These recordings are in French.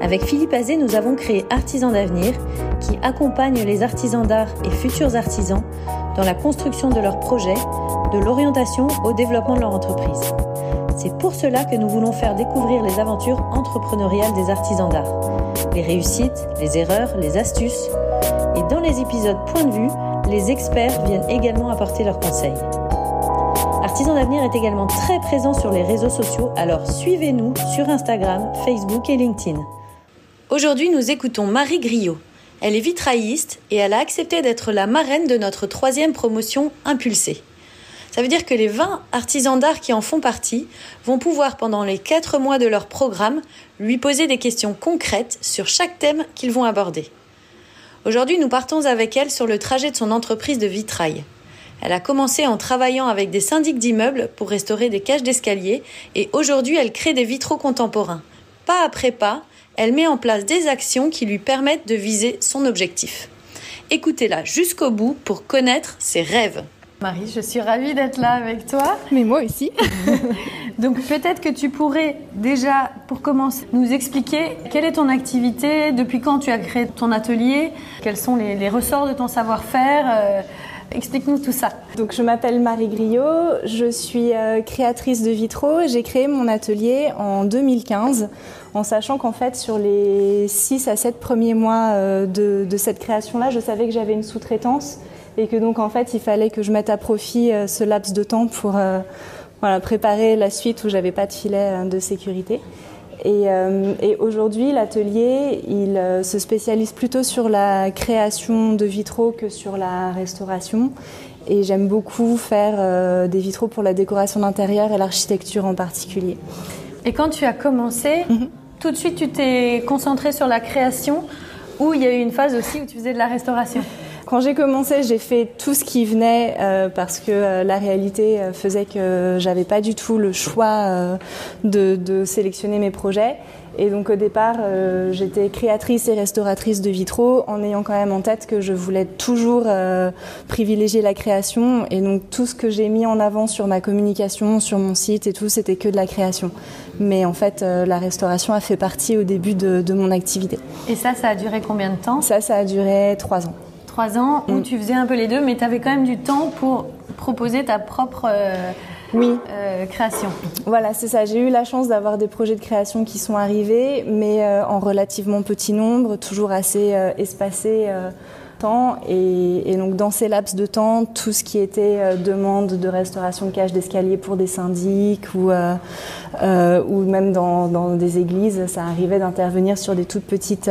Avec Philippe Azé, nous avons créé Artisans d'avenir qui accompagne les artisans d'art et futurs artisans dans la construction de leurs projets, de l'orientation au développement de leur entreprise. C'est pour cela que nous voulons faire découvrir les aventures entrepreneuriales des artisans d'art, les réussites, les erreurs, les astuces. Et dans les épisodes Point de vue, les experts viennent également apporter leurs conseils. Artisan d'avenir est également très présent sur les réseaux sociaux, alors suivez-nous sur Instagram, Facebook et LinkedIn. Aujourd'hui, nous écoutons Marie Griot. Elle est vitrailliste et elle a accepté d'être la marraine de notre troisième promotion Impulsée. Ça veut dire que les 20 artisans d'art qui en font partie vont pouvoir, pendant les 4 mois de leur programme, lui poser des questions concrètes sur chaque thème qu'ils vont aborder. Aujourd'hui, nous partons avec elle sur le trajet de son entreprise de vitrail. Elle a commencé en travaillant avec des syndics d'immeubles pour restaurer des cages d'escalier et aujourd'hui elle crée des vitraux contemporains. Pas après pas, elle met en place des actions qui lui permettent de viser son objectif. Écoutez-la jusqu'au bout pour connaître ses rêves. Marie, je suis ravie d'être là avec toi. Mais moi aussi. Donc peut-être que tu pourrais déjà, pour commencer, nous expliquer quelle est ton activité, depuis quand tu as créé ton atelier, quels sont les, ressorts de ton savoir-faire. Euh, explique-nous tout ça. Donc je m'appelle Marie Griot, je suis euh, créatrice de vitraux. J'ai créé mon atelier en 2015 en sachant qu'en fait sur les 6 à 7 premiers mois euh, de, cette création-là, je savais que j'avais une sous-traitance et que donc en fait il fallait que je mette à profit euh, ce laps de temps pour préparer la suite où j'avais pas de filet de sécurité. Et, et aujourd'hui, l'atelier, il se spécialise plutôt sur la création de vitraux que sur la restauration. Et j'aime beaucoup faire des vitraux pour la décoration d'intérieur et l'architecture en particulier. Et quand tu as commencé, mhm. tout de suite, tu t'es concentré sur la création ou il y a eu une phase aussi où tu faisais de la restauration? Quand j'ai commencé, j'ai fait tout ce qui venait euh, parce que euh, la réalité euh, faisait que j'avais pas du tout le choix de, de, sélectionner mes projets. Et donc au départ, j'étais créatrice et restauratrice de vitraux en ayant quand même en tête que je voulais toujours privilégier la création. Et donc tout ce que j'ai mis en avant sur ma communication, sur mon site et tout, c'était que de la création. Mais en fait, la restauration a fait partie au début de, de mon activité. Et ça, ça a duré combien de temps? Ça, ça a duré trois ans ans où mm. tu faisais un peu les deux, mais tu avais quand même du temps pour proposer ta propre euh, oui. Euh, création. Voilà, c'est ça. J'ai eu la chance d'avoir des projets de création qui sont arrivés, mais euh, en relativement petit nombre, toujours assez espacés. Temps. Et, donc dans ces laps de temps, tout ce qui était demande de restauration de cages d'escalier pour des syndics ou, ou même dans, dans, des églises, ça arrivait d'intervenir sur des toutes petites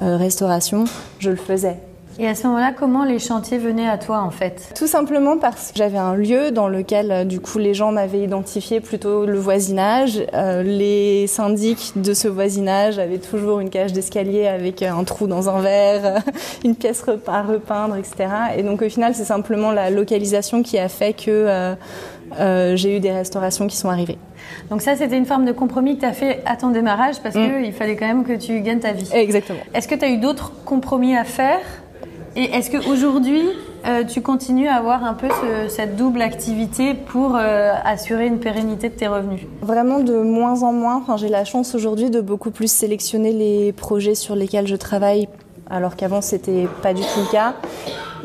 restaurations. Je le faisais. Et à ce moment-là, comment les chantiers venaient à toi en fait? Tout simplement parce que j'avais un lieu dans lequel euh, du coup les gens m'avaient identifié plutôt le voisinage. Euh, les syndics de ce voisinage avaient toujours une cage d'escalier avec un trou dans un verre, une pièce à repeindre, etc. Et donc au final, c'est simplement la localisation qui a fait que euh, j'ai eu des restaurations qui sont arrivées. Donc ça, c'était une forme de compromis que tu as fait à ton démarrage parce mm. qu'il fallait quand même que tu gagnes ta vie. Exactement. Est-ce que tu as eu d'autres compromis à faire? Et est-ce qu'aujourd'hui, euh, tu continues à avoir un peu cette double activité pour euh, assurer une pérennité de tes revenus? Vraiment de moins en moins. Enfin, j'ai la chance aujourd'hui de beaucoup plus sélectionner les projets sur lesquels je travaille, alors qu'avant c'était pas du tout le cas.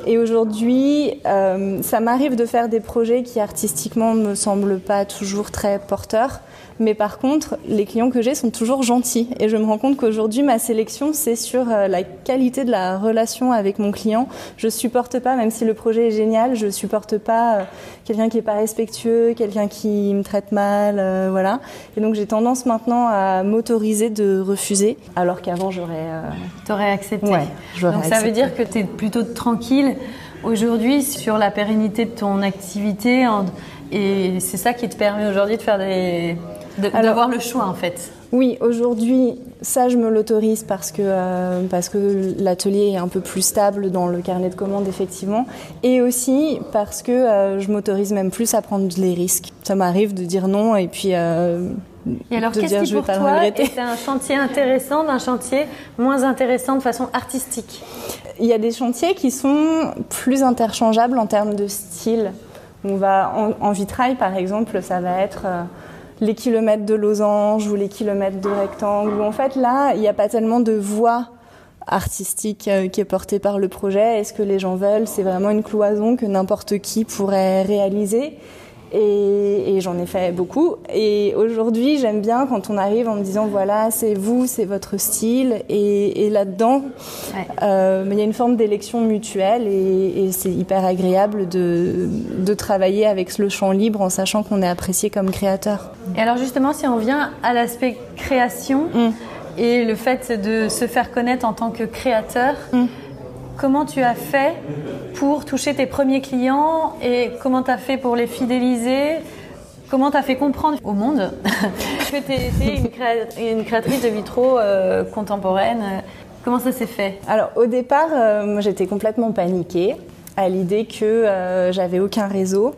Et aujourd'hui, euh, ça m'arrive de faire des projets qui artistiquement me semblent pas toujours très porteurs, Mais par contre, les clients que j'ai sont toujours gentils. Et je me rends compte qu'aujourd'hui, ma sélection, c'est sur euh, la qualité de la relation avec mon client. Je supporte pas, même si le projet est génial, je supporte pas euh, quelqu'un qui est pas respectueux, quelqu'un qui me traite mal, euh, voilà. Et donc j'ai tendance maintenant à m'autoriser de refuser, alors qu'avant j'aurais. T'aurais accepté. donc ça veut dire que tu es plutôt tranquille aujourd'hui sur la pérennité de ton activité et c'est ça qui te permet aujourd'hui de faire des d'avoir le choix en fait. Oui, aujourd'hui, ça je me l'autorise parce que euh, parce que l'atelier est un peu plus stable dans le carnet de commandes effectivement, et aussi parce que euh, je m'autorise même plus à prendre les risques. Ça m'arrive de dire non et puis. Euh, et alors, qu'est-ce qui pour toi est un chantier intéressant d'un chantier moins intéressant de façon artistique? Il y a des chantiers qui sont plus interchangeables en termes de style. On va en, en vitrail, par exemple, ça va être les kilomètres de losange ou les kilomètres de rectangle. en fait, là, il n'y a pas tellement de voix artistique euh, qui est portée par le projet. Est-ce que les gens veulent? C'est vraiment une cloison que n'importe qui pourrait réaliser. Et, j'en ai fait beaucoup. Et aujourd'hui, j'aime bien quand on arrive en me disant voilà, c'est vous, c'est votre style. Et, là-dedans, euh, il y a une forme d'élection mutuelle et, c'est hyper agréable de, de, travailler avec le champ libre en sachant qu'on est apprécié comme créateur. Et alors justement, si on vient à l'aspect création mm. et le fait de se faire connaître en tant que créateur, mm. Comment tu as fait pour toucher tes premiers clients et comment tu as fait pour les fidéliser? Comment tu as fait comprendre au monde que tu étais une, créatrice de vitraux euh, contemporaine? Comment ça s'est fait? Alors au départ, euh, j'étais complètement paniquée à l'idée que euh, j'avais aucun réseau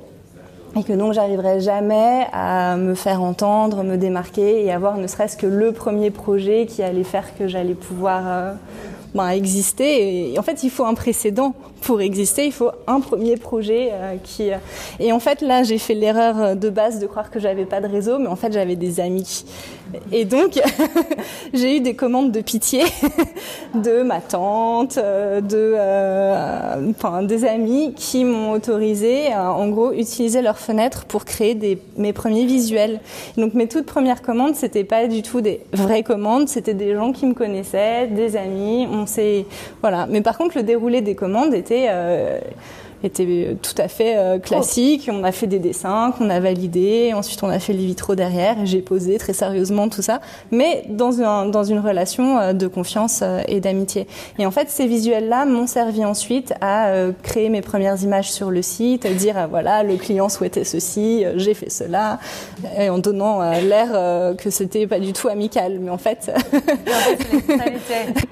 et que donc j'arriverais jamais à me faire entendre, me démarquer et avoir ne serait-ce que le premier projet qui allait faire que j'allais pouvoir ben, exister. Et en fait, il faut un précédent pour exister. Il faut un premier projet euh, qui. Euh, et en fait, là, j'ai fait l'erreur de base de croire que j'avais pas de réseau, mais en fait, j'avais des amis. Et donc, j'ai eu des commandes de pitié de ma tante, euh, de, des amis qui m'ont autorisé à, en gros, utiliser leur fenêtre pour créer des, mes premiers visuels. Donc, mes toutes premières commandes, c'était pas du tout des vraies commandes, c'était des gens qui me connaissaient, des amis. On s'est, voilà. Mais par contre, le déroulé des commandes était euh, était tout à fait euh, classique. On a fait des dessins qu'on a validés. Ensuite, on a fait les vitraux derrière. J'ai posé très sérieusement tout ça, mais dans, un, dans une relation euh, de confiance euh, et d'amitié. Et en fait, ces visuels-là m'ont servi ensuite à créer mes premières images sur le site, à dire ah, voilà, le client souhaitait ceci, j'ai fait cela, et en donnant l'air que c'était pas du tout amical. Mais en fait,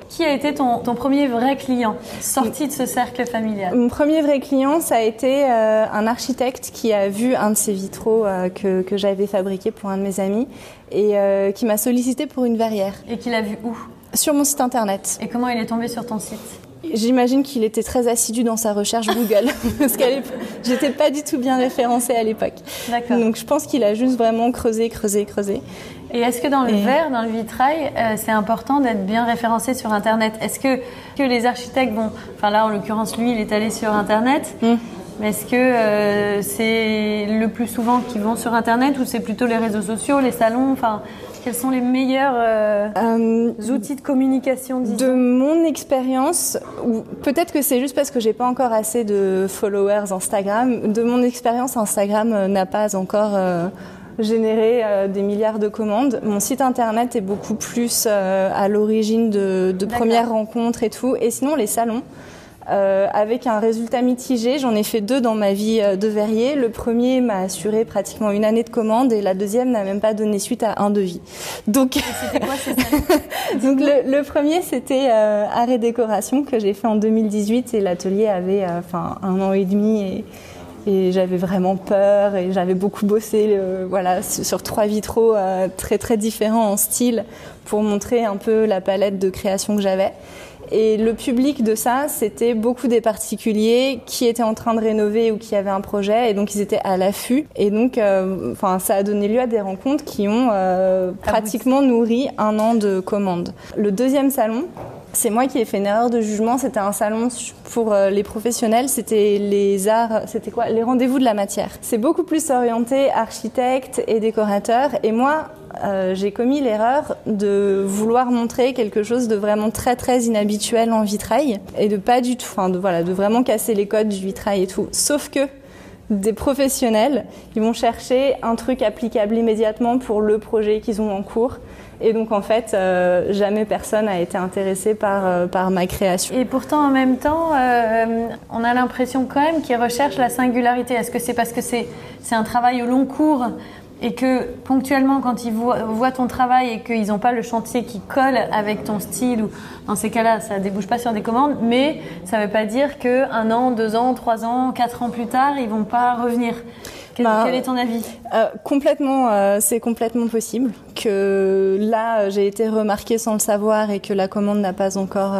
qui a été ton, ton premier vrai client sorti de ce cercle familial? Mon premier vrai client ça a été euh, un architecte qui a vu un de ces vitraux euh, que, que j'avais fabriqué pour un de mes amis et euh, qui m'a sollicité pour une verrière. Et qui l'a vu où? Sur mon site internet. Et comment il est tombé sur ton site? J'imagine qu'il était très assidu dans sa recherche Google, parce que j'étais pas du tout bien référencée à l'époque. Donc je pense qu'il a juste vraiment creusé, creusé, creusé. Et est-ce que dans le verre, dans le vitrail, c'est important d'être bien référencé sur Internet? Est-ce que, que les architectes, bon, enfin là en l'occurrence lui, il est allé sur Internet, hmm. mais est-ce que euh, c'est le plus souvent qu'ils vont sur Internet ou c'est plutôt les réseaux sociaux, les salons? Enfin, quels sont les meilleurs euh, euh, outils de communication De mon expérience, ou peut-être que c'est juste parce que j'ai pas encore assez de followers Instagram. De mon expérience, Instagram n'a pas encore générer euh, des milliards de commandes. Mon site internet est beaucoup plus euh, à l'origine de, de premières rencontres et tout. Et sinon, les salons. Euh, avec un résultat mitigé. J'en ai fait deux dans ma vie de verrier. Le premier m'a assuré pratiquement une année de commande et la deuxième n'a même pas donné suite à un devis. Donc, quoi, Donc le, le, premier c'était arrêt décoration que j'ai fait en 2018 et l'atelier avait enfin un an et demi et et j'avais vraiment peur et j'avais beaucoup bossé voilà sur trois vitraux euh, très très différents en style pour montrer un peu la palette de création que j'avais et le public de ça, c'était beaucoup des particuliers qui étaient en train de rénover ou qui avaient un projet, et donc ils étaient à l'affût. Et donc, euh, enfin, ça a donné lieu à des rencontres qui ont euh, pratiquement nourri un an de commandes. Le deuxième salon, c'est moi qui ai fait une erreur de jugement. C'était un salon pour euh, les professionnels. C'était les arts, c'était quoi Les rendez-vous de la matière. C'est beaucoup plus orienté architecte et décorateur. Et moi, euh, j'ai commis l'erreur de vouloir montrer quelque chose de vraiment très très inhabituel en vitrail et de pas du tout, enfin de voilà, de vraiment casser les codes du vitrail et tout. Sauf que des professionnels, ils vont chercher un truc applicable immédiatement pour le projet qu'ils ont en cours. Et donc en fait, euh, jamais personne n'a été intéressé par, euh, par ma création. Et pourtant en même temps, euh, on a l'impression quand même qu'ils recherchent la singularité. Est-ce que c'est parce que c'est un travail au long cours et que ponctuellement, quand ils voient, ton travail et qu'ils n'ont pas le chantier qui colle avec ton style, ou dans ces cas-là, ça débouche pas sur des commandes, mais ça ne veut pas dire qu'un an, deux ans, trois ans, quatre ans plus tard, ils vont pas revenir. Quel, bah, est ton avis? euh, Complètement, euh, c'est complètement possible que là, j'ai été remarquée sans le savoir et que la commande n'a pas encore.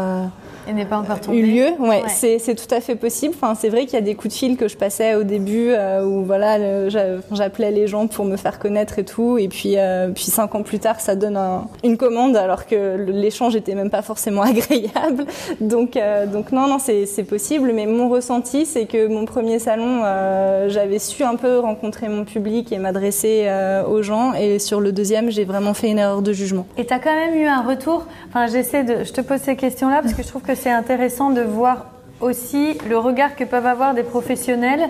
Et n'est pas encore tombé. Eu lieu, ouais, C'est, c'est tout à fait possible. Enfin, c'est vrai qu'il y a des coups de fil que je passais au début euh, où voilà, j'appelais les gens pour me faire connaître et tout. Et puis, euh, puis cinq ans plus tard, ça donne un, une commande alors que l'échange était même pas forcément agréable. Donc, euh, donc non, non, c'est, possible. Mais mon ressenti, c'est que mon premier salon, j'avais su un peu rencontrer mon public et m'adresser aux gens. Et sur le deuxième, j'ai vraiment fait une erreur de jugement. Et tu as quand même eu un retour? Enfin, j'essaie de, je te pose ces questions-là parce que je trouve que c'est intéressant de voir aussi le regard que peuvent avoir des professionnels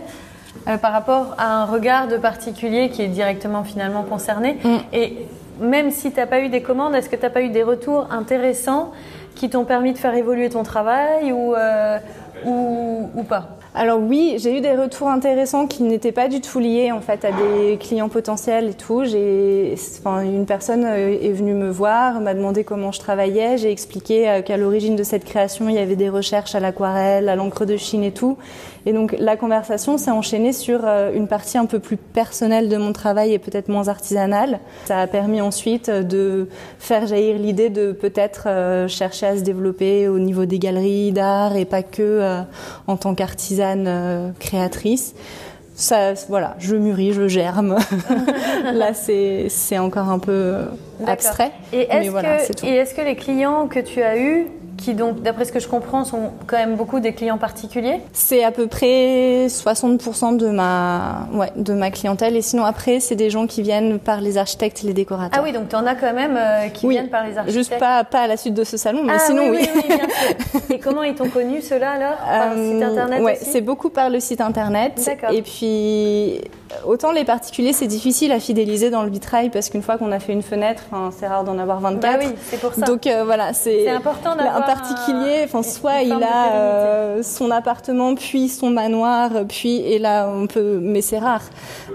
euh, par rapport à un regard de particulier qui est directement finalement concerné. Mm. Et même si tu n'as pas eu des commandes, est-ce que tu n'as pas eu des retours intéressants qui t'ont permis de faire évoluer ton travail ou, euh, ou, ou pas? Alors oui, j'ai eu des retours intéressants qui n'étaient pas du tout liés en fait à des clients potentiels et tout. J'ai, enfin, une personne euh, est venue me voir, m'a demandé comment je travaillais. J'ai expliqué euh, qu'à l'origine de cette création, il y avait des recherches à l'aquarelle, à l'encre de Chine et tout. Et donc la conversation s'est enchaînée sur euh, une partie un peu plus personnelle de mon travail et peut-être moins artisanale. Ça a permis ensuite de faire jaillir l'idée de peut-être chercher à se développer au niveau des galeries d'art et pas que en tant qu'artisan euh, créatrice. Ça, voilà, je mûris, je germe. Là, c'est encore un peu abstrait. Et est-ce que, est que les clients que tu as eus qui donc, d'après ce que je comprends, sont quand même beaucoup des clients particuliers C'est à peu près 60% de ma, ouais, de ma clientèle. Et sinon, après, c'est des gens qui viennent par les architectes et les décorateurs. Ah oui, donc tu en as quand même euh, qui viennent par les architectes Juste pas, pas à la suite de ce salon, mais ah sinon, oui. oui. bien sûr. Et comment ils t'ont connu, ceux-là, alors? Par le site euh, internet Ouais, c'est beaucoup par le site internet. D'accord. Et puis, autant les particuliers, c'est difficile à fidéliser dans le vitrail parce qu'une fois qu'on a fait une fenêtre, c'est rare d'en avoir 24. Bah oui, c'est pour ça. Donc euh, voilà, c'est important d'avoir particulier, enfin soit il a euh, son appartement puis son manoir puis et là on peut mais c'est rare.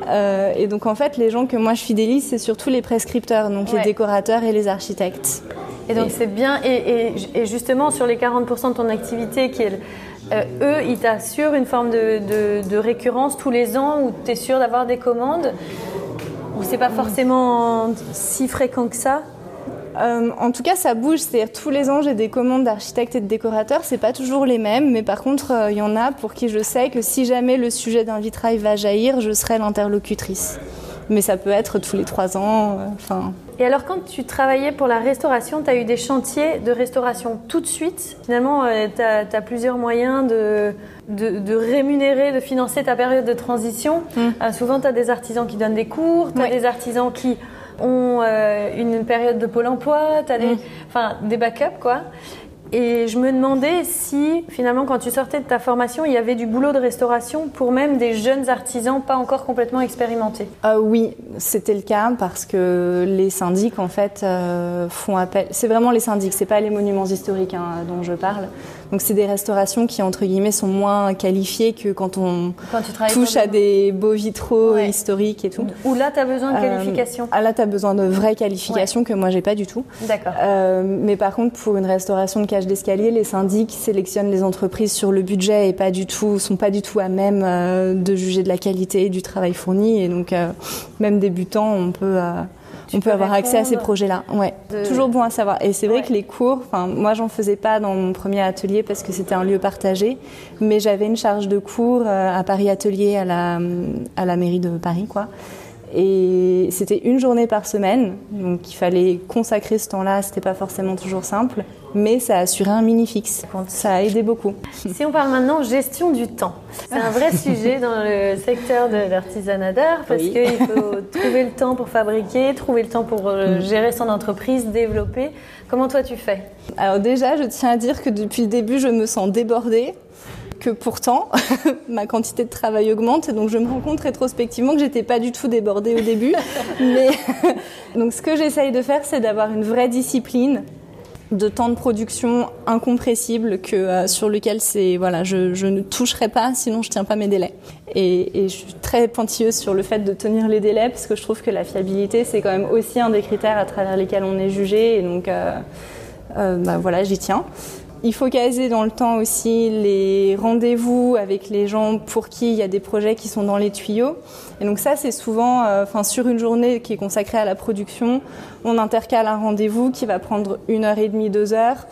Euh, et donc en fait les gens que moi je fidélise c'est surtout les prescripteurs donc les décorateurs et les architectes. Et donc c'est bien et, et, justement sur les 40% de ton activité qui est euh, eux, ils t'assurent une forme de, de, récurrence tous les ans où tu es sûr d'avoir des commandes Ou c'est pas forcément si fréquent que ça? Euh, en tout cas, ça bouge. C'est-à-dire tous les ans, j'ai des commandes d'architectes et de décorateurs. C'est pas toujours les mêmes, mais par contre, il euh, y en a pour qui je sais que si jamais le sujet d'un vitrail va jaillir, je serai l'interlocutrice. Mais ça peut être tous les trois ans. Euh, enfin. et alors, quand tu travaillais pour la restauration, tu as eu des chantiers de restauration tout de suite? Finalement, tu as, plusieurs moyens de, de, rémunérer, de financer ta période de transition. Mmh. souvent, tu as des artisans qui donnent des cours, tu as des artisans qui ont euh, une période de pôle emploi, tu as des, mm. des backups, quoi. Et je me demandais si, finalement, quand tu sortais de ta formation, il y avait du boulot de restauration pour même des jeunes artisans pas encore complètement expérimentés. Euh, oui, c'était le cas parce que les syndics, en fait, euh, font appel. C'est vraiment les syndics, c'est pas les monuments historiques hein, dont je parle. Donc c'est des restaurations qui entre guillemets sont moins qualifiées que quand on touche à des beaux vitraux historiques et tout. Ou là tu as besoin de euh, qualification. ah là tu as besoin de vraies qualifications que moi j'ai pas du tout. D'accord. Euh, mais par contre pour une restauration de cage d'escalier, les syndics sélectionnent les entreprises sur le budget et pas du tout sont pas du tout à même euh, de juger de la qualité du travail fourni et donc même débutants on peut on peut avoir accès à ces projets-là. Ouais, toujours bon à savoir. Et c'est vrai que les cours, enfin, moi, j'en faisais pas dans mon premier atelier parce que c'était un lieu partagé, mais j'avais une charge de cours euh, à Paris Atelier, à la, à la mairie de Paris, quoi. Et c'était une journée par semaine, donc il fallait consacrer ce temps-là, c'était pas forcément toujours simple, mais ça a assuré un mini fixe. Ça a aidé beaucoup. Si on parle maintenant gestion du temps, c'est un vrai sujet dans le secteur de l'artisanat d'art parce qu'il faut trouver le temps pour fabriquer, trouver le temps pour euh, mm. gérer son entreprise, développer. Comment toi tu fais? Alors déjà, je tiens à dire que depuis le début, je me sens débordée que pourtant ma quantité de travail augmente. Donc je me rends compte rétrospectivement que j'étais pas du tout débordée au début. Mais donc ce que j'essaye de faire, c'est d'avoir une vraie discipline de temps de production incompressible que euh, sur lequel c'est voilà je, je, ne toucherai pas sinon je tiens pas mes délais et, et, je suis très pointilleuse sur le fait de tenir les délais parce que je trouve que la fiabilité c'est quand même aussi un des critères à travers lesquels on est jugé et donc euh, euh, bah, voilà j'y tiens il faut caser dans le temps aussi les rendez-vous avec les gens pour qui il y a des projets qui sont dans les tuyaux. Et donc ça, c'est souvent, euh, enfin sur une journée qui est consacrée à la production, on intercale un rendez-vous qui va prendre une heure et demie, deux heures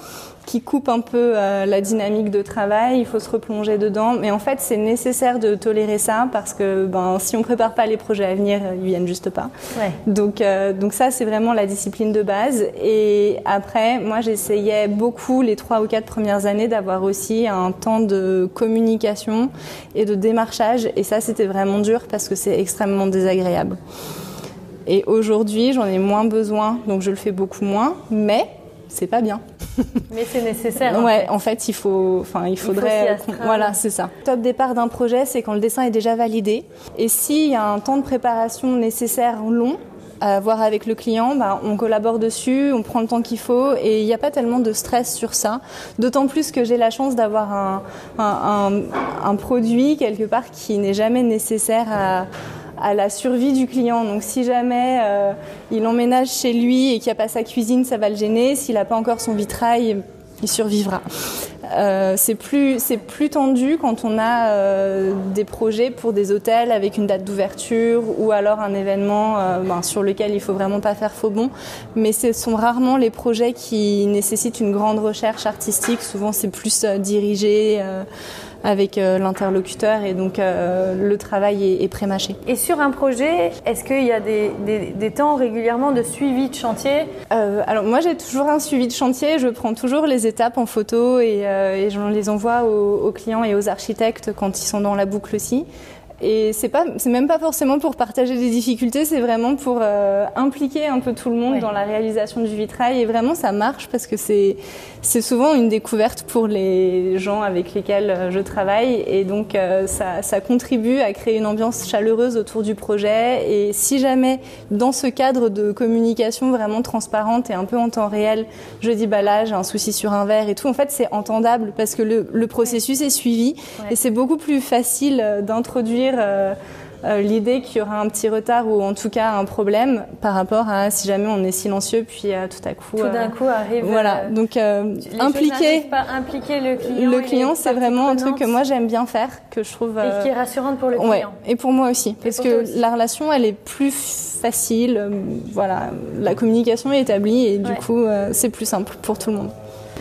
qui coupe un peu euh, la dynamique de travail, il faut se replonger dedans. Mais en fait, c'est nécessaire de tolérer ça parce que ben, si on prépare pas les projets à venir, ils viennent juste pas. Ouais. Donc, euh, donc ça, c'est vraiment la discipline de base. Et après, moi, j'essayais beaucoup les trois ou quatre premières années d'avoir aussi un temps de communication et de démarchage. Et ça, c'était vraiment dur parce que c'est extrêmement désagréable. Et aujourd'hui, j'en ai moins besoin, donc je le fais beaucoup moins. Mais c'est pas bien. Mais c'est nécessaire. ouais, en fait, il faut, enfin, il faudrait, voilà, c'est ça. Top départ d'un projet, c'est quand le dessin est déjà validé. Et s'il y a un temps de préparation nécessaire long, à voir avec le client, bah, on collabore dessus, on prend le temps qu'il faut et il n'y a pas tellement de stress sur ça. D'autant plus que j'ai la chance d'avoir un, un, un, produit quelque part qui n'est jamais nécessaire à, à la survie du client. Donc si jamais euh, il emménage chez lui et qu'il n'y a pas sa cuisine, ça va le gêner. S'il n'a pas encore son vitrail, il survivra. Euh, c'est plus plus tendu quand on a euh, des projets pour des hôtels avec une date d'ouverture ou alors un événement ben, sur lequel il faut vraiment pas faire faux bon. Mais ce sont rarement les projets qui nécessitent une grande recherche artistique. Souvent c'est plus dirigé avec euh, l'interlocuteur et donc euh, le travail est, est pré-mâché. Et sur un projet, est-ce qu'il y a des, des, des, temps régulièrement de suivi de chantier? Euh, Alors moi j'ai toujours un suivi de chantier, je prends toujours les étapes en photo et, et je les envoie aux, aux clients et aux architectes quand ils sont dans la boucle aussi. Et c'est pas, c'est même pas forcément pour partager des difficultés, c'est vraiment pour euh, impliquer un peu tout le monde ouais. dans la réalisation du vitrail. Et vraiment, ça marche parce que c'est, c'est souvent une découverte pour les gens avec lesquels euh, je travaille. Et donc, euh, ça, ça contribue à créer une ambiance chaleureuse autour du projet. Et si jamais, dans ce cadre de communication vraiment transparente et un peu en temps réel, je dis bah là, j'ai un souci sur un verre et tout, en fait, c'est entendable parce que le, le processus ouais. est suivi ouais. et c'est beaucoup plus facile d'introduire euh, euh, l'idée qu'il y aura un petit retard ou en tout cas un problème par rapport à si jamais on est silencieux puis euh, tout à coup tout d'un coup arrive voilà. Donc impliquer pas impliquer le client le client c'est vraiment un truc que moi j'aime bien faire que je trouve et qui est rassurante pour le client. ouais, et pour moi aussi. Parce que aussi. la relation elle est plus facile voilà. La communication est établie et du ouais. coup c'est plus simple pour tout le monde.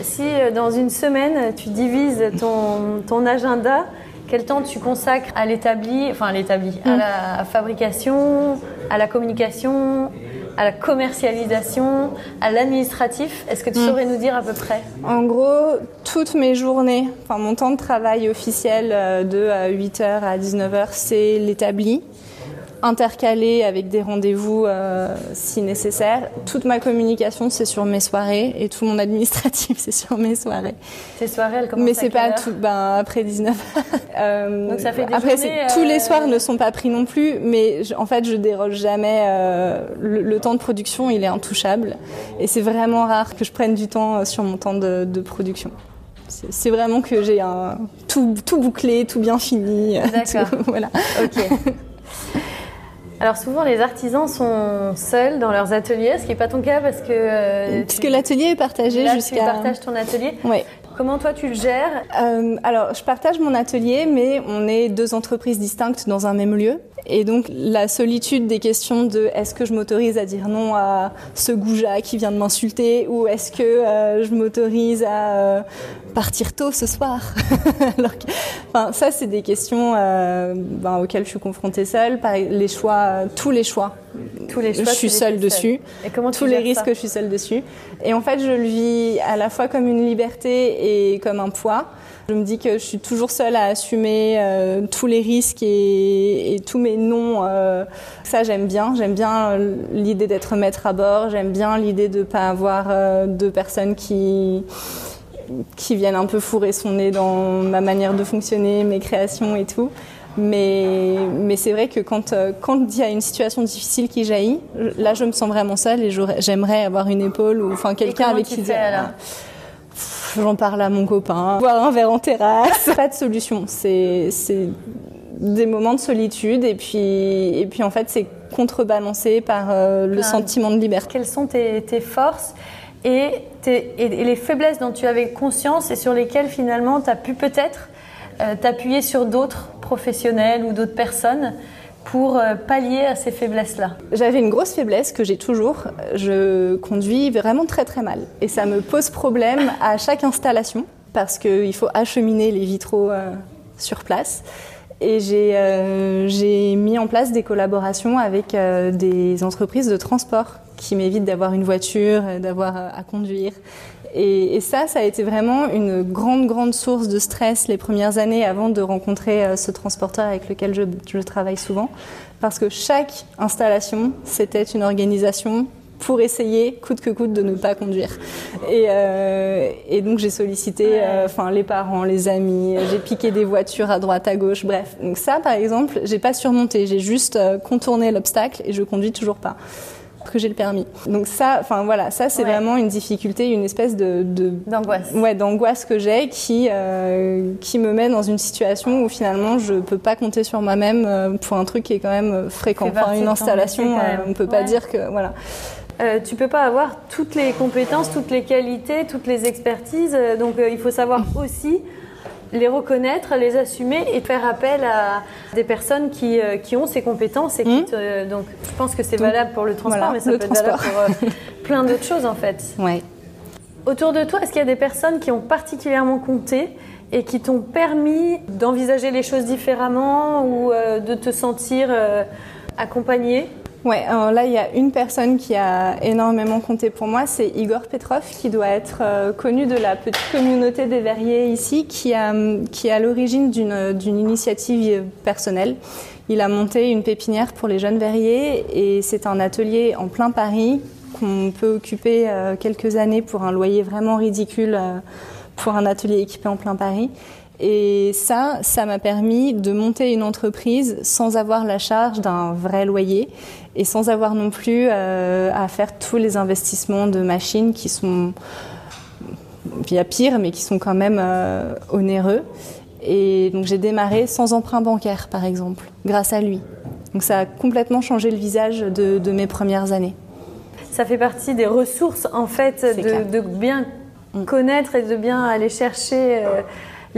Si dans une semaine tu divises ton ton agenda quel temps tu consacres à l'établi, enfin à l'établi, mmh. à la fabrication, à la communication, à la commercialisation, à l'administratif? Est-ce que tu mmh. saurais nous dire à peu près? En gros, toutes mes journées, enfin mon temps de travail officiel euh, de 8h à 19h, c'est l'établi intercalé avec des rendez-vous euh, si nécessaire. Toute ma communication, c'est sur mes soirées et tout mon administratif, c'est sur mes soirées. Ces soirées, elles commencent Mais c'est pas tout, ben, après 19 euh, Donc ça fait des Après, journées, tous les soirs ne sont pas pris non plus, mais je, en fait, je déroge jamais. Euh, le, le, temps de production, il est intouchable. Et c'est vraiment rare que je prenne du temps sur mon temps de, de production. C'est vraiment que j'ai un tout, tout bouclé, tout bien fini. D'accord. voilà. Ok. Alors souvent les artisans sont seuls dans leurs ateliers, ce qui n'est pas ton cas parce que... Euh, parce tu... que l'atelier est partagé jusqu'à... tu partages ton atelier Oui. Comment toi tu le gères euh, Alors je partage mon atelier mais on est deux entreprises distinctes dans un même lieu Et donc la solitude des questions de est-ce que je m'autorise à dire non à ce goujat qui vient de m'insulter? ou est-ce que euh, je m'autorise à euh, partir tôt ce soir? Alors enfin, Ça, c'est des questions ben, auxquelles je suis confrontée seule. Par les choix, tous les choix. Tous les choix. Je suis seule dessus. Et comment tu tous les risques, je suis seule dessus. Et en fait, je le vis à la fois comme une liberté et comme un poids. Je me dis que je suis toujours seule à assumer euh, tous les risques et, et tous mes noms. Euh, ça, j'aime bien. J'aime bien l'idée d'être maître à bord. J'aime bien l'idée de ne pas avoir euh, de personnes qui qui viennent un peu fourrer son nez dans ma manière de fonctionner, mes créations et tout. Mais, mais c'est vrai que quand quand il y a une situation difficile qui jaillit, là je me sens vraiment seule et j'aimerais avoir une épaule ou enfin quelqu'un avec qui dire. J'en parle à mon copain, boire un verre en terrasse. Pas de solution. C'est des moments de solitude et puis, et puis en fait c'est contrebalancé par euh, le sentiment de liberté. Quelles sont tes, tes forces et, tes, et, les faiblesses dont tu avais conscience et sur lesquelles finalement tu as pu peut-être euh, t'appuyer sur d'autres professionnels ou d'autres personnes pour euh, pallier à ces faiblesses-là J'avais une grosse faiblesse que j'ai toujours. Je conduis vraiment très très mal. Et ça me pose problème à chaque installation parce qu'il faut acheminer les vitraux euh, sur place. Et j'ai euh, mis en place des collaborations avec euh, des entreprises de transport qui m'évitent d'avoir une voiture, d'avoir à conduire. Et, et, ça, ça a été vraiment une grande, grande source de stress les premières années avant de rencontrer euh, ce transporteur avec lequel je, je travaille souvent. Parce que chaque installation, c'était une organisation pour essayer, coûte que coûte, de ne pas conduire. Et, euh, et donc j'ai sollicité euh, enfin les parents, les amis, j'ai piqué des voitures à droite, à gauche, bref. Donc ça, par exemple, j'ai pas surmonté, j'ai juste contourné l'obstacle et je conduis toujours pas que j'ai le permis. Donc ça, enfin voilà, ça c'est Ouais. vraiment une difficulté, une espèce de, D'angoisse. ouais, d'angoisse que j'ai qui euh, qui me met dans une situation où finalement je peux pas compter sur moi-même euh, pour un truc qui est quand même euh, fréquent. Enfin une installation, euh, on peut pas Ouais. dire que voilà. Euh, tu peux pas avoir toutes les compétences, toutes les qualités, toutes les expertises. donc il faut savoir aussi les reconnaître, les assumer et faire appel à des personnes qui, euh, qui ont ces compétences. Et qui Mhm. te- donc je pense que c'est valable pour le transport, voilà, mais ça peut être valable pour euh, plein d'autres choses en fait. Ouais. Autour de toi, est-ce qu'il y a des personnes qui ont particulièrement compté et qui t'ont permis d'envisager les choses différemment ou euh, de te sentir euh, accompagnée Ouais, alors là, il y a une personne qui a énormément compté pour moi, c'est Igor Petrov, qui doit être euh, connu de la petite communauté des verriers ici, qui, a, est à l'origine d'une d'une initiative personnelle. Il a monté une pépinière pour les jeunes verriers et c'est un atelier en plein Paris qu'on peut occuper euh, quelques années pour un loyer vraiment ridicule euh, pour un atelier équipé en plein Paris. Et ça, ça m'a permis de monter une entreprise sans avoir la charge d'un vrai loyer et sans avoir non plus euh, à faire tous les investissements de machines qui sont, il y a pire, mais qui sont quand même euh, onéreux. Et donc j'ai démarré sans emprunt bancaire, par exemple, grâce à lui. Donc ça a complètement changé le visage de, de mes premières années. Ça fait partie des ressources en fait de bien Mm. connaître et de bien aller chercher euh,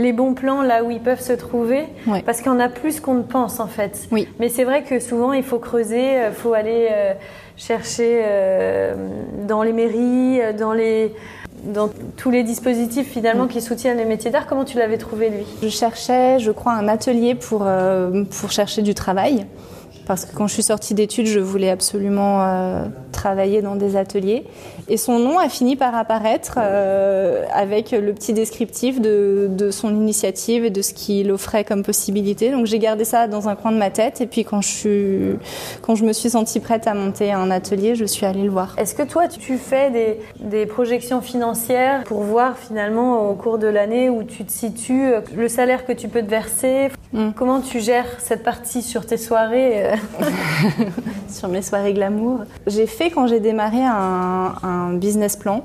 les bons plans là où ils peuvent se trouver Ouais. parce qu'il y en a plus qu'on ne pense en fait. Oui. Mais c'est vrai que souvent il faut creuser, il faut aller euh, chercher euh, dans les mairies, euh, dans les dans tous les dispositifs finalement Mm. qui soutiennent les métiers d'art. Comment tu l'avais trouvé lui? Je cherchais, je crois, un atelier pour, euh, pour chercher du travail. Parce que quand je suis sortie d'études, je voulais absolument euh, travailler dans des ateliers. Et son nom a fini par apparaître euh, avec le petit descriptif de, de son initiative et de ce qu'il offrait comme possibilité. Donc j'ai gardé ça dans un coin de ma tête. Et puis quand je, suis, quand je me suis sentie prête à monter un atelier, je suis allée le voir. Est-ce que toi, tu fais des, des projections financières pour voir finalement au cours de l'année où tu te situes, euh, le salaire que tu peux te verser? Mm. Comment tu gères cette partie sur tes soirées euh? Sur mes soirées glamour. J'ai fait quand j'ai démarré un, un business plan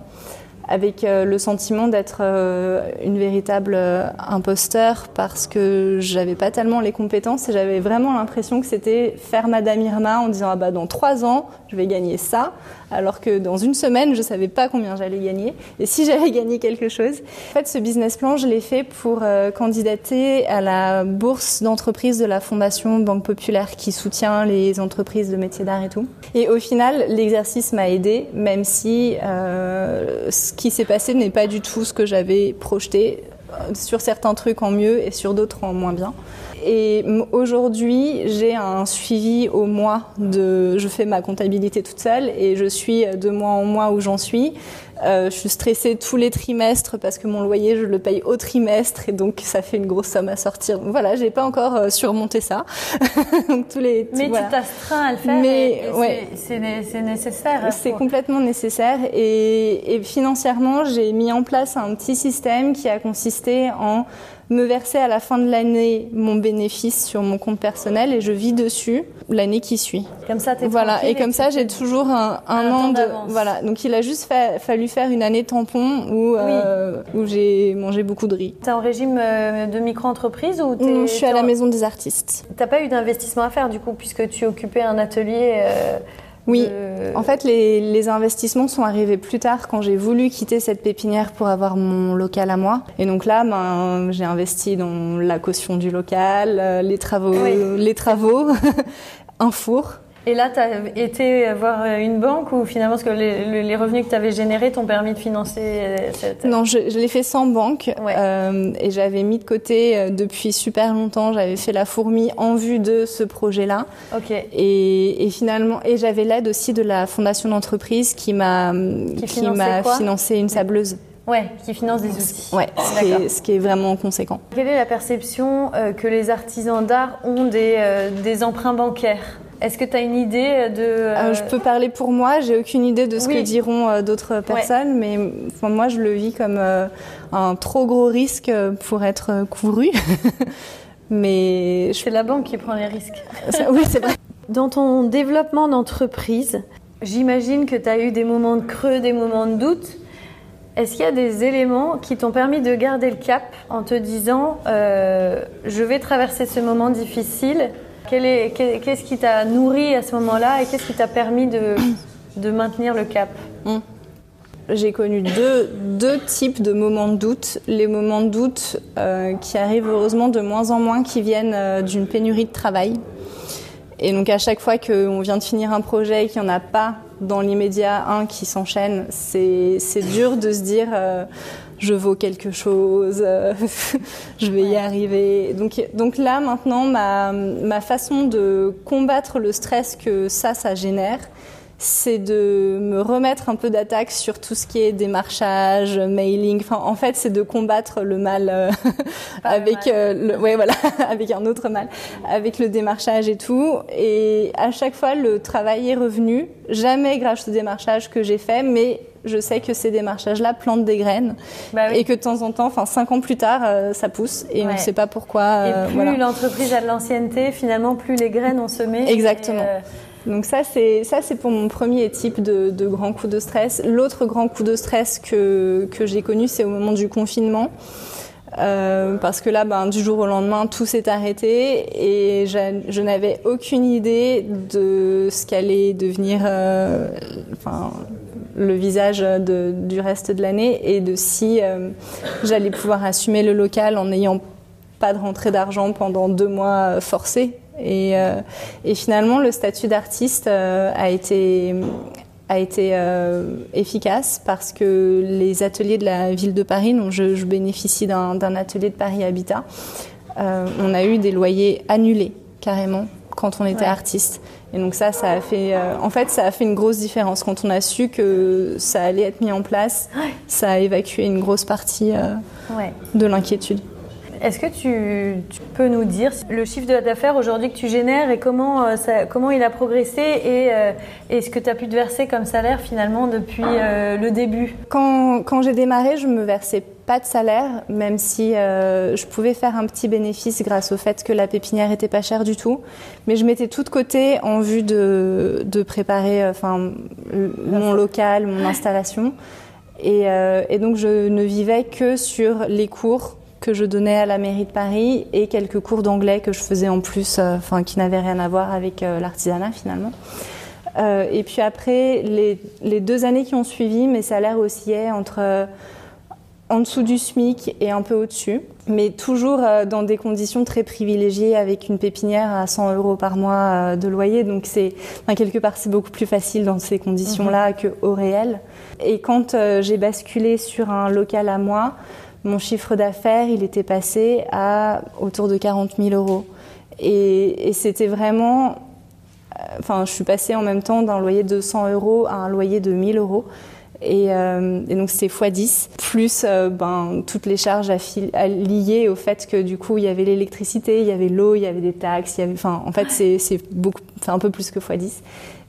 avec euh, le sentiment d'être euh, une véritable euh, imposteur parce que j'avais pas tellement les compétences et j'avais vraiment l'impression que c'était faire Madame Irma en disant ah bah dans trois ans je vais gagner ça alors que dans une semaine je savais pas combien j'allais gagner et si j'allais gagner quelque chose. En fait ce business plan je l'ai fait pour candidater à la bourse d'entreprise de la Fondation Banque Populaire qui soutient les entreprises de métiers d'art et tout. Et au final l'exercice m'a aidé même si euh, qui s'est passé n'est pas du tout ce que j'avais projeté sur certains trucs en mieux et sur d'autres en moins bien. Et aujourd'hui, j'ai un suivi au mois de. Je fais ma comptabilité toute seule et je suis de mois en mois où j'en suis. Euh, je suis stressée tous les trimestres parce que mon loyer, je le paye au trimestre et donc ça fait une grosse somme à sortir. Donc voilà, j'ai pas encore euh, surmonté ça. donc tous les. Mais tu t'astreins à le faire. Mais ouais, c'est nécessaire. C'est complètement nécessaire et, et financièrement, j'ai mis en place un petit système qui a consisté en me verser à la fin de l'année mon bénéfice sur mon compte personnel et je vis dessus l'année qui suit. Comme ça, t'es Voilà, et, comme ça, j'ai toujours un, un, an de. Voilà, donc il a juste fallu faire une année tampon où, euh, où j'ai mangé beaucoup de riz. T'es en régime euh, de micro-entreprise ou Je suis à la maison des artistes. T'as pas eu d'investissement à faire du coup, puisque tu occupais un atelier. Euh, oui, en fait, les, les, investissements sont arrivés plus tard quand j'ai voulu quitter cette pépinière pour avoir mon local à moi. Et donc là, ben, j'ai investi dans la caution du local, euh, les travaux, les travaux, un four. Et là, tu as été voir une banque ou finalement, parce que les, les revenus que tu avais générés t'ont permis de financer euh, cette... Non, je, je l'ai fait sans banque euh, et j'avais mis de côté euh, depuis super longtemps. J'avais fait la fourmi en vue de ce projet-là. Ok. Et, et finalement, et j'avais l'aide aussi de la fondation d'entreprise qui m'a qui, m'a financé une sableuse. Ouais, qui finance des outils. Ouais, ce qui, est, ce qui, est, vraiment conséquent. Quelle est la perception euh, que les artisans d'art ont des, euh, des emprunts bancaires? Est-ce que tu as une idée de... Euh, je peux parler pour moi, j'ai aucune idée de ce que diront euh, d'autres personnes, mais enfin, moi je le vis comme euh, un trop gros risque pour être couru. mais C'est la banque qui prend les risques. oui, c'est vrai. Dans ton développement d'entreprise, j'imagine que tu as eu des moments de creux, des moments de doute. Est-ce qu'il y a des éléments qui t'ont permis de garder le cap en te disant je vais traverser ce moment difficile Qu'est-ce qui t'a nourri à ce moment-là et qu'est-ce qui t'a permis de, maintenir le cap hmm. J'ai connu deux, deux, types de moments de doute. Les moments de doute euh, qui arrivent heureusement de moins en moins, qui viennent euh, d'une pénurie de travail. Et donc à chaque fois qu'on vient de finir un projet et qu'il n'y en a pas dans l'immédiat un qui s'enchaîne, c'est dur de se dire... Euh, je vaux quelque chose, euh, je vais y arriver. Donc, donc là, maintenant, ma, ma façon de combattre le stress que ça, ça génère, c'est de me remettre un peu d'attaque sur tout ce qui est démarchage, mailing. Enfin, en fait, c'est de combattre le mal euh, avec euh, le, ouais, voilà, avec un autre mal, avec le démarchage et tout. Et à chaque fois, le travail est revenu. Jamais grâce au démarchage que j'ai fait, mais je sais que ces démarchages-là plantent des graines bah et que de temps en temps, enfin cinq ans plus tard, euh, ça pousse et on ne sait pas pourquoi. et plus l'entreprise a de l'ancienneté, finalement, plus les graines ont semé. Exactement. Donc ça c'est ça c'est pour mon premier type de, grand coup de stress. L'autre grand coup de stress que que j'ai connu c'est au moment du confinement. Euh, parce que là, ben, du jour au lendemain, tout s'est arrêté et je, je n'avais aucune idée de ce qu'allait devenir euh, enfin, le visage de, du reste de l'année et de si euh, j'allais pouvoir assumer le local en n'ayant pas de rentrée d'argent pendant deux mois forcés. Et, euh, et finalement, le statut d'artiste euh, a été a été euh, efficace parce que les ateliers de la ville de Paris, dont je, je bénéficie d'un atelier de Paris Habitat, euh, on a eu des loyers annulés carrément quand on était ouais. artiste. Et donc ça, ça a fait, euh, en fait, ça a fait une grosse différence. Quand on a su que ça allait être mis en place, ça a évacué une grosse partie ouais. de l'inquiétude. Est-ce que tu, tu, peux nous dire le chiffre d'affaires aujourd'hui que tu génères et comment, euh, ça, comment il a progressé et, euh, et ce que tu as pu te verser comme salaire finalement depuis euh, le début? Quand, quand j'ai démarré, je me versais pas de salaire, même si euh, je pouvais faire un petit bénéfice grâce au fait que la pépinière était pas chère du tout. Mais je mettais tout de côté en vue de, de préparer enfin, mon local, mon installation. Et, et, donc je ne vivais que sur les cours que je donnais à la mairie de Paris et quelques cours d'anglais que je faisais en plus, enfin qui n'avaient rien à voir avec l'artisanat finalement. Euh, et puis après, les, les, deux années qui ont suivi, mes salaires oscillaient entre en dessous du SMIC et un peu au-dessus, mais toujours euh, dans des conditions très privilégiées avec une pépinière à 100 euros par mois euh, de loyer. Donc c'est enfin, quelque part c'est beaucoup plus facile dans ces conditions-là mhm. qu'au réel. Et quand euh, j'ai basculé sur un local à moi, mon chiffre d'affaires il était passé à autour de 40 000 euros. Et, c'était vraiment, enfin je suis passée en même temps d'un loyer de 100 euros à un loyer de 1000 euros. Et, euh, donc c'est x10, plus euh, ben, toutes les charges liées au fait que du coup il y avait l'électricité, il y avait l'eau, il y avait des taxes, enfin en fait c'est un peu plus que x10.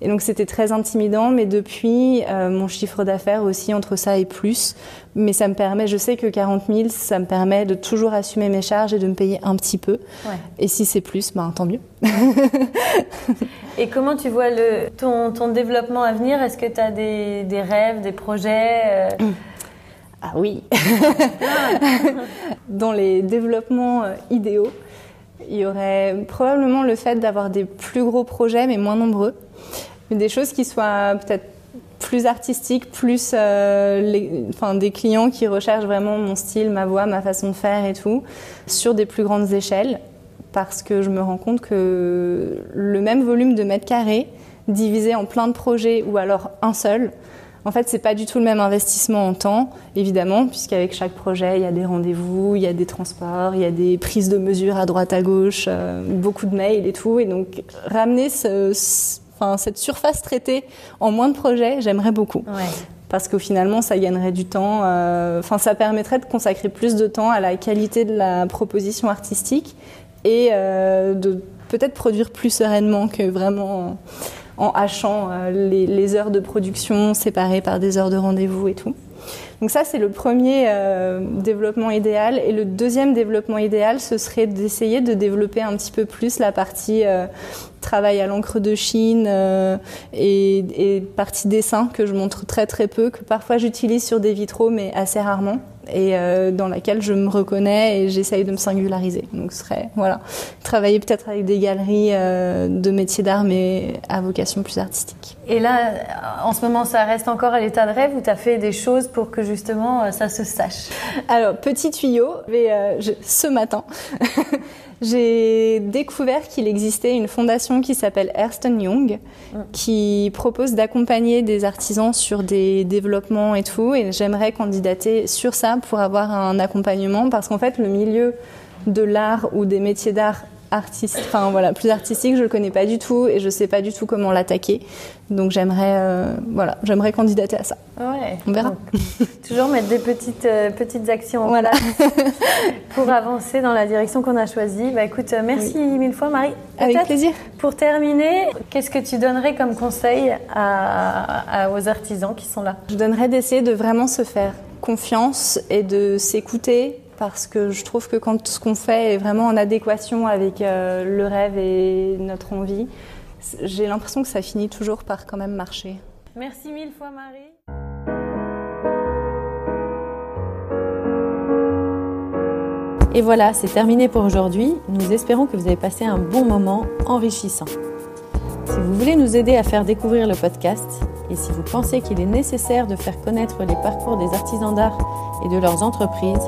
Et donc c'était très intimidant, mais depuis euh, mon chiffre d'affaires aussi entre ça et plus, mais ça me permet, je sais que 40 000, ça me permet de toujours assumer mes charges et de me payer un petit peu. Ouais. Et si c'est plus, ben tant mieux. et comment tu vois le, ton, ton développement à venir? Est-ce que tu as des, des, rêves, des projets euh? Ah oui. Dans les développements euh, idéaux, il y aurait probablement le fait d'avoir des plus gros projets mais moins nombreux des choses qui soient peut-être plus artistiques, plus euh, enfin, des clients qui recherchent vraiment mon style, ma voix, ma façon de faire et tout, sur des plus grandes échelles, parce que je me rends compte que le même volume de mètres carrés, divisé en plein de projets ou alors un seul, en fait, c'est pas du tout le même investissement en temps, évidemment, puisqu'avec chaque projet, il y a des rendez-vous, il y a des transports, il y a des prises de mesures à droite à gauche, euh, beaucoup de mails et tout. Et donc, ramener ce, Enfin, cette surface traitée en moins de projets, j'aimerais beaucoup. Parce que finalement, ça gagnerait du temps. Euh, enfin, ça permettrait de consacrer plus de temps à la qualité de la proposition artistique et euh, de peut-être produire plus sereinement que vraiment en, hachant euh, les, les, heures de production séparées par des heures de rendez-vous et tout. Donc ça, c'est le premier euh, développement idéal. Et le deuxième développement idéal, ce serait d'essayer de développer un petit peu plus la partie euh, travail à l'encre de Chine euh, et, et partie dessin que je montre très très peu, que parfois j'utilise sur des vitraux, mais assez rarement et euh, dans laquelle je me reconnais et j'essaye de me singulariser. Donc ce serait voilà, travailler peut-être avec des galeries euh, de métiers d'art mais à vocation plus artistique. Et là, en ce moment, ça reste encore à l'état de rêve ou tu as fait des choses pour que justement euh, ça se sache? Alors, petit tuyau, mais, ce matin, j'ai découvert qu'il existait une fondation qui s'appelle Ersten Young, mm. qui propose d'accompagner des artisans sur des développements et tout. Et j'aimerais candidater sur ça pour avoir un accompagnement, parce qu'en fait, le milieu de l'art ou des métiers d'art artiste, enfin voilà, plus artistique, je le connais pas du tout et je sais pas du tout comment l'attaquer. Donc j'aimerais, euh, voilà, j'aimerais candidater à ça. Ouais. On verra. toujours mettre des petites euh, petites actions en voilà. pour avancer dans la direction qu'on a choisie. Bah écoute, euh, merci mille fois Marie. Avec plaisir. Pour terminer, qu'est-ce que tu donnerais comme conseil à, aux artisans qui sont là? Je donnerais d'essayer de vraiment se faire confiance et de s'écouter parce que je trouve que quand ce qu'on fait est vraiment en adéquation avec euh, le rêve et notre envie, j'ai l'impression que ça finit toujours par quand même marcher. Merci mille fois Marie. Et voilà, c'est terminé pour aujourd'hui. Nous espérons que vous avez passé un bon moment enrichissant. Si vous voulez nous aider à faire découvrir le podcast et si vous pensez qu'il est nécessaire de faire connaître les parcours des artisans d'art et de leurs entreprises,